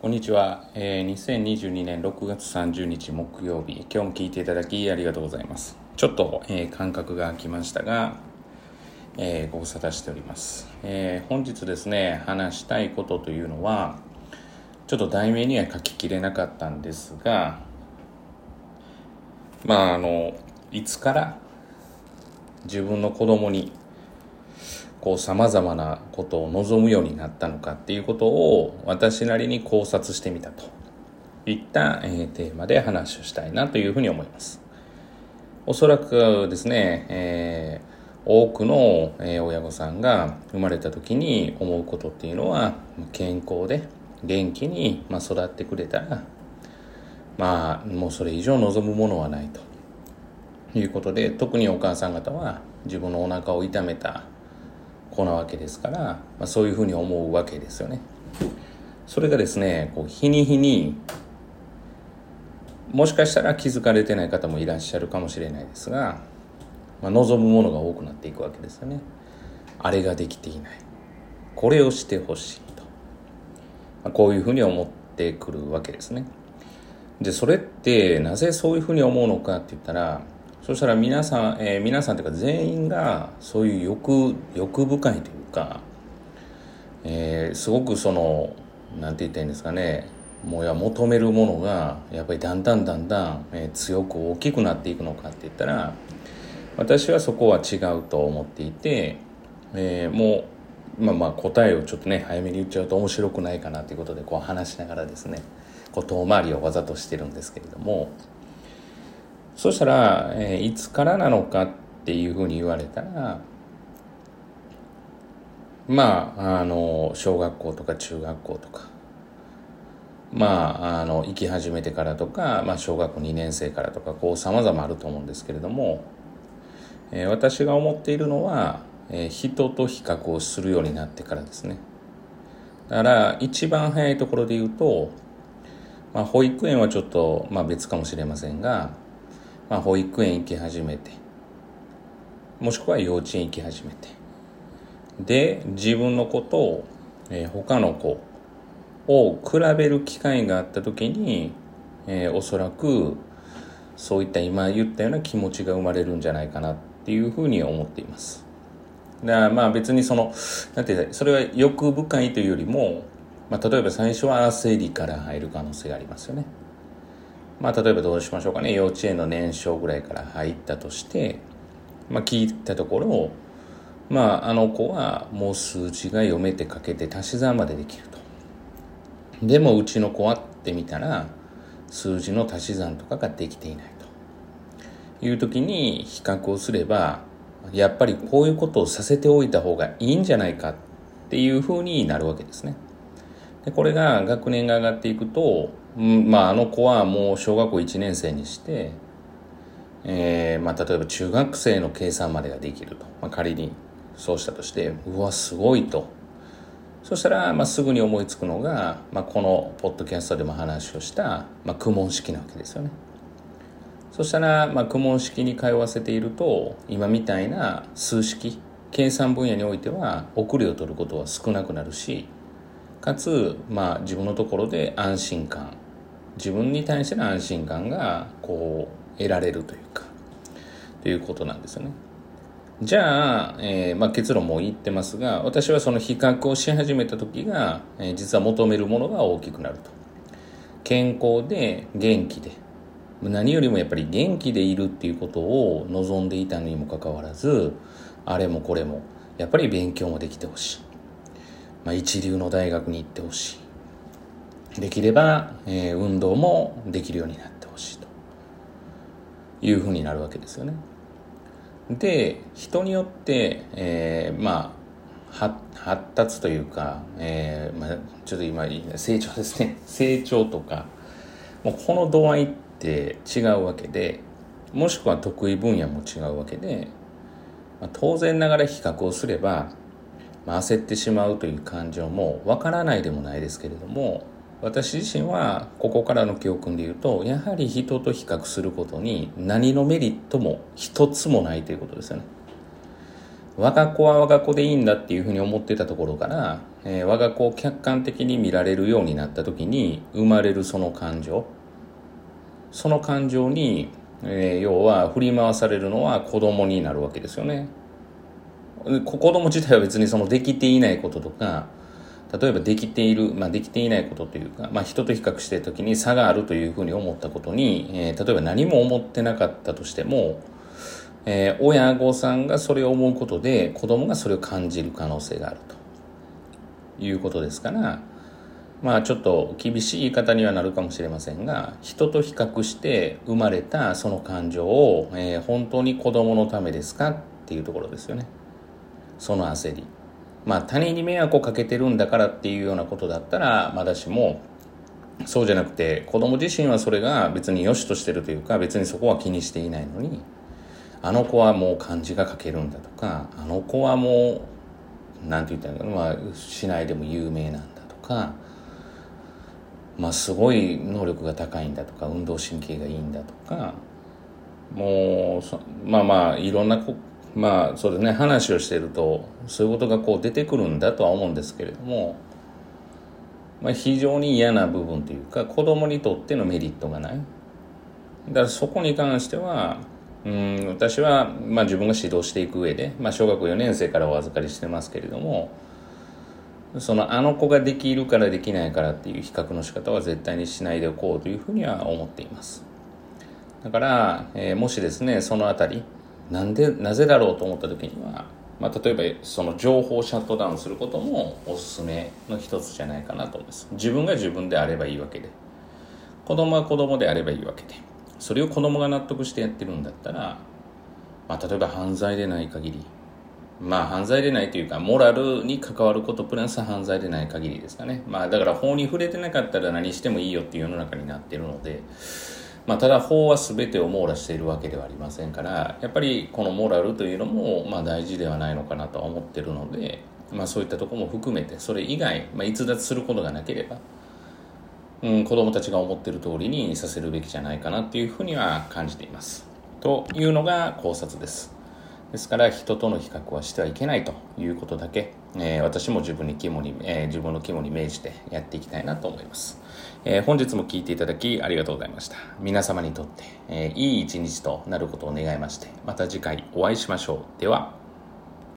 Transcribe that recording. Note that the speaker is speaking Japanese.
こんにちは、えー、2022年6月30日木曜日。今日も聞いていただきありがとうございます。ちょっと、えー、間隔が空きましたが、えー、ご無沙汰しております、えー、本日ですね話したいことというのはちょっと題名には書ききれなかったんですがまああのいつから自分の子供にこう様々なことを望むようになったのかっていうことを私なりに考察してみたといった、えー、テーマで話をしたいなというふうに思います。おそらくですね、えー、多くの、親御さんが生まれた時に思うことっていうのは健康で元気に、育ってくれたらまあもうそれ以上望むものはないということで特にお母さん方は自分のお腹を痛めた子なわけですから、まあ、そういうふうに思うわけですよね。それがですねこう日に日にもしかしたら気づかれてない方もいらっしゃるかもしれないですが、まあ、望むものが多くなっていくわけですよね。あれができていないこれをしてほしいと、まあ、こういうふうに思ってくるわけですね。でそれってなぜそういうふうに思うのかって言ったらそしたら皆さん、えー、皆さんというか全員がそういう欲欲深いというか、えー、すごくそのなんて言ったらいいんですかねもうや求めるものがやっぱりだんだんだんだん、えー、強く大きくなっていくのかって言ったら私はそこは違うと思っていて、えー、もうまあまあ答えをちょっとね早めに言っちゃうと面白くないかなということでこう話しながらですねこう遠回りをわざとしてるんですけれどもそしたら、えー、いつからなのかっていうふうに言われたらまああの小学校とか中学校とかまああの行き始めてからとか、まあ、小学校2年生からとかこう様々あると思うんですけれども、えー、私が思っているのは、えー、人と比較をするようになってからですね。だから一番早いところで言うと、まあ、保育園はちょっと、まあ、別かもしれませんがまあ、保育園行き始めてもしくは幼稚園行き始めてで自分の子とを、えー、他の子を比べる機会があった時に、えー、おそらくそういった今言ったような気持ちが生まれるんじゃないかなっていうふうに思っています。だからまあ別にその、なんてそれは欲深いというよりも、まあ例えば最初は焦りから入る可能性がありますよね。まあ、例えばどうしましょうかね。幼稚園の年少ぐらいから入ったとして、まあ、聞いたところ、まあ、あの子はもう数字が読めて書けて足し算までできると。でもうちの子はってみたら数字の足し算とかができていないと。いう時に比較をすればやっぱりこういうことをさせておいた方がいいんじゃないかっていうふうになるわけですね。でこれが学年が上がっていくとまあ、あの子はもう小学校1年生にして、えーまあ、例えば中学生の計算までができると、まあ、仮にそうしたとしてうわすごいと。そしたら、まあ、すぐに思いつくのが、まあ、このポッドキャストでも話をした、まあ、苦問式なわけですよね。そしたら、まあ、苦問式に通わせていると今みたいな数式計算分野においては遅れを取ることは少なくなるしかつ、まあ、自分のところで安心感自分に対しての安心感がこう得られるというかということなんですよね。じゃあ、えー、まあ、結論も言ってますが私はその比較をし始めた時が、えー、実は求めるものが大きくなると。健康で元気で何よりもやっぱり元気でいるっていうことを望んでいたのにもかかわらずあれもこれもやっぱり勉強もできてほしい。まあ、一流の大学に行ってほしい。できれば、えー、運動もできるようになってほしいというふうになるわけですよね。で人によって、えー、まあ発達というか、えーまあ、ちょっと今成長ですね。成長とかもうこの度合いって違うわけでもしくは得意分野も違うわけで、まあ、当然ながら比較をすればまあ、焦ってしまうという感情もわからないでもないですけれども私自身はここからの教訓で言うとやはり人と比較することに何のメリットも一つもないということですよね。我が子は我が子でいいんだっていうふうに思ってたところからえー、我が子を客観的に見られるようになった時に生まれるその感情。その感情に、えー、要は振り回されるのは子供になるわけですよね。子供自体は別にそのできていないこととか例えばできている、まあ、できていないことというか、まあ、人と比較している時に差があるというふうに思ったことに、えー、例えば何も思ってなかったとしても、えー、親御さんがそれを思うことで子供がそれを感じる可能性があるということですからまあちょっと厳しい言い方にはなるかもしれませんが人と比較して生まれたその感情を、えー、本当に子供のためですかっていうところですよね。その焦り。まあ他人に迷惑をかけてるんだからっていうようなことだったらまだしもそうじゃなくて子供自身はそれが別に良しとしてるというか別にそこは気にしていないのにあの子はもう漢字が書けるんだとかあの子はもう何て言ったらいいのかな、まあ、市内でも有名なんだとかまあすごい能力が高いんだとか運動神経がいいんだとかもうまあまあいろんなまあそうですね。話をしているとそういうことがこう出てくるんだとは思うんですけれども、まあ、非常に嫌な部分というか子供にとってのメリットがない。だからそこに関してはうん私は、まあ、自分が指導していく上で、まあ、小学4年生からお預かりしてますけれどもそのあの子ができるからできないからっていう比較の仕方は絶対にしないでおこうというふうには思っています。だから、えー、もしですねそのあたりなんでなぜだろうと思った時には、まあ、例えばその情報をシャットダウンすることもおすすめの一つじゃないかなと思います。自分が自分であればいいわけで。子供は子供であればいいわけで。それを子供が納得してやってるんだったら、まあ、例えば犯罪でない限り。まあ犯罪でないというかモラルに関わることプラス犯罪でない限りですかね。まあだから法に触れてなかったら何してもいいよっていう世の中になってるのでまあ、ただ法は全てを網羅しているわけではありませんからやっぱりこのモラルというのもまあ大事ではないのかなとは思ってるので、まあ、そういったとこも含めてそれ以外、まあ、逸脱することがなければ、うん、子どもたちが思ってる通りにさせるべきじゃないかなっていうふうには感じています。というのが考察です。ですから人との比較はしてはいけないということだけ、えー、私も自分に肝に、えー、自分の肝に銘じてやっていきたいなと思います。えー、本日も聞いていただきありがとうございました。皆様にとって、え、いい一日となることを願いまして、また次回お会いしましょう。では。